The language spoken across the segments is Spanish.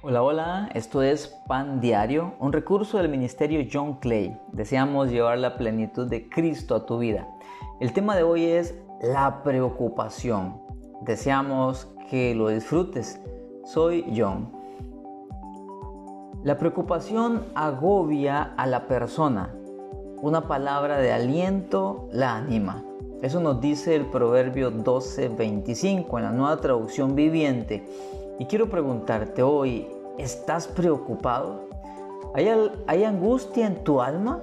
Hola, hola, esto es Pan Diario, un recurso del Ministerio John Clay. Deseamos llevar la plenitud de Cristo a tu vida. El tema de hoy es la preocupación. Deseamos que lo disfrutes. Soy John. La preocupación agobia a la persona. Una palabra de aliento la anima. Eso nos dice el Proverbio 12:25 en la nueva traducción viviente. Y quiero preguntarte hoy, ¿estás preocupado? ¿Hay, ¿Hay, angustia en tu alma?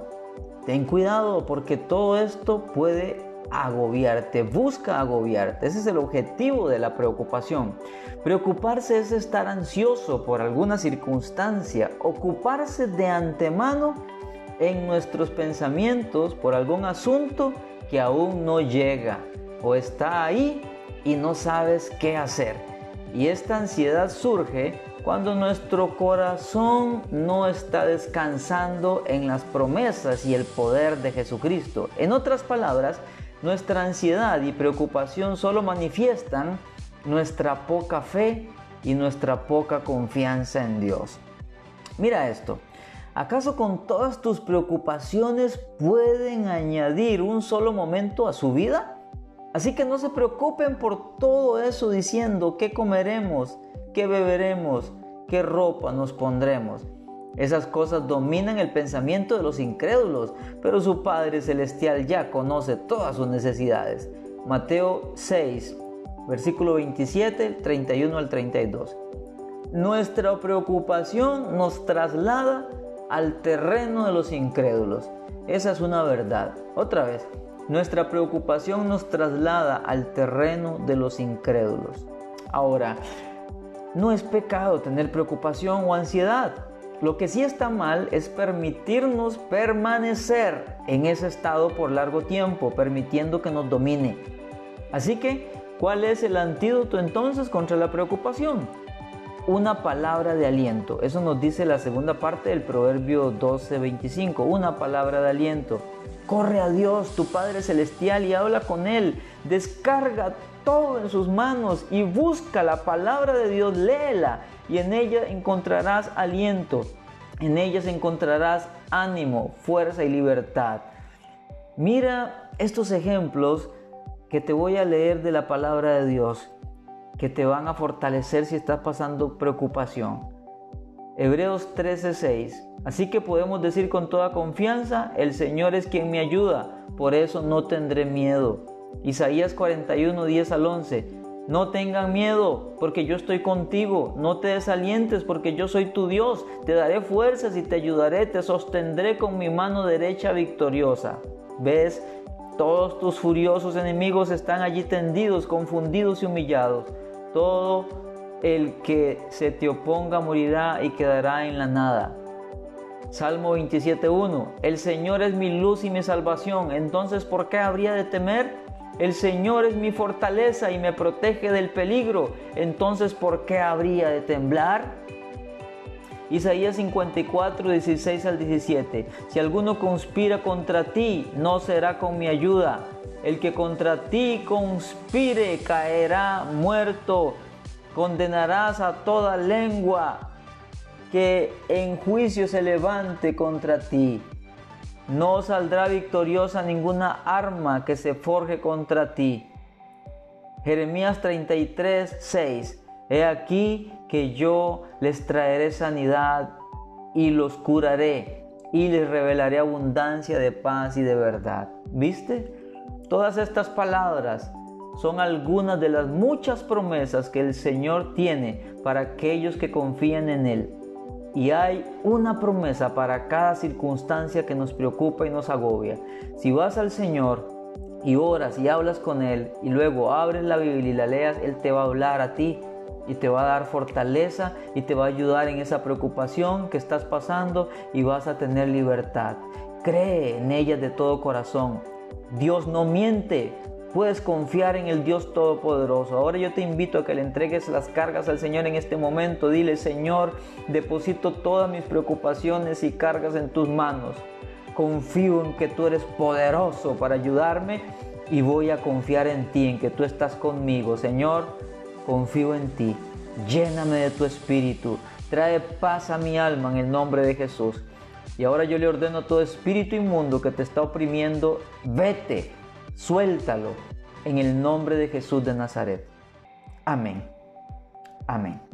Ten cuidado porque todo esto puede agobiarte, busca agobiarte. Ese es el objetivo de la preocupación. Preocuparse es estar ansioso por alguna circunstancia, ocuparse de antemano en nuestros pensamientos por algún asunto que aún no llega o está ahí y no sabes qué hacer. Y esta ansiedad surge cuando nuestro corazón no está descansando en las promesas y el poder de Jesucristo. En otras palabras, nuestra ansiedad y preocupación solo manifiestan nuestra poca fe y nuestra poca confianza en Dios. Mira esto, ¿acaso con todas tus preocupaciones pueden añadir un solo momento a su vida? Así que no se preocupen por todo eso diciendo qué comeremos, qué beberemos, qué ropa nos pondremos. Esas cosas dominan el pensamiento de los incrédulos, pero su Padre Celestial ya conoce todas sus necesidades. Mateo 6, versículo 27, 31 al 32. Nuestra preocupación nos traslada al terreno de los incrédulos. Esa es una verdad. Otra vez, nuestra preocupación nos traslada al terreno de los incrédulos. Ahora, no es pecado tener preocupación o ansiedad. Lo que sí está mal es permitirnos permanecer en ese estado por largo tiempo, permitiendo que nos domine. Así que, ¿cuál es el antídoto entonces contra la preocupación? Una palabra de aliento. Eso nos dice la segunda parte del Proverbio 12:25. Una palabra de aliento. Corre a Dios, tu Padre Celestial, y habla con Él. Descarga todo en sus manos y busca la palabra de Dios, léela y en ella encontrarás aliento. En ellas encontrarás ánimo, fuerza y libertad. Mira estos ejemplos que te voy a leer de la palabra de Dios, que te van a fortalecer si estás pasando preocupación. Hebreos 13:6. Así que podemos decir con toda confianza, el Señor es quien me ayuda, por eso no tendré miedo. Isaías 41, 10 al 11. No tengan miedo, porque yo estoy contigo. No te desalientes, porque yo soy tu Dios. Te daré fuerzas y te ayudaré. Te sostendré con mi mano derecha victoriosa. ¿Ves? Todos tus furiosos enemigos están allí tendidos, confundidos y humillados. Todo el que se te oponga morirá y quedará en la nada. Salmo 27.1. El Señor es mi luz y mi salvación. Entonces, ¿por qué habría de temer? El Señor es mi fortaleza y me protege del peligro. Entonces, ¿por qué habría de temblar? Isaías 54, 16 al 17. Si alguno conspira contra ti, no será con mi ayuda. El que contra ti conspire caerá muerto condenarás a toda lengua que en juicio se levante contra ti. No saldrá victoriosa ninguna arma que se forje contra ti. Jeremías 33, 6. He aquí que yo les traeré sanidad y los curaré y les revelaré abundancia de paz y de verdad. ¿Viste? Todas estas palabras son algunas de las muchas promesas que el Señor tiene para aquellos que confían en Él. Y hay una promesa para cada circunstancia que nos preocupa y nos agobia. Si vas al Señor y oras y hablas con Él y luego abres la Biblia y la leas, Él te va a hablar a ti y te va a dar fortaleza y te va a ayudar en esa preocupación que estás pasando y vas a tener libertad. Cree en ella de todo corazón. Dios no miente, Puedes confiar en el Dios Todopoderoso. Ahora yo te invito a que le entregues las cargas al Señor en este momento. Dile, Señor, deposito todas mis preocupaciones y cargas en tus manos. Confío en que tú eres poderoso para ayudarme y voy a confiar en ti, en que tú estás conmigo. Señor, confío en ti. Lléname de tu espíritu. Trae paz a mi alma en el nombre de Jesús. Y ahora yo le ordeno a todo espíritu inmundo que te está oprimiendo, vete Suéltalo en el nombre de Jesús de Nazaret. Amén. Amén.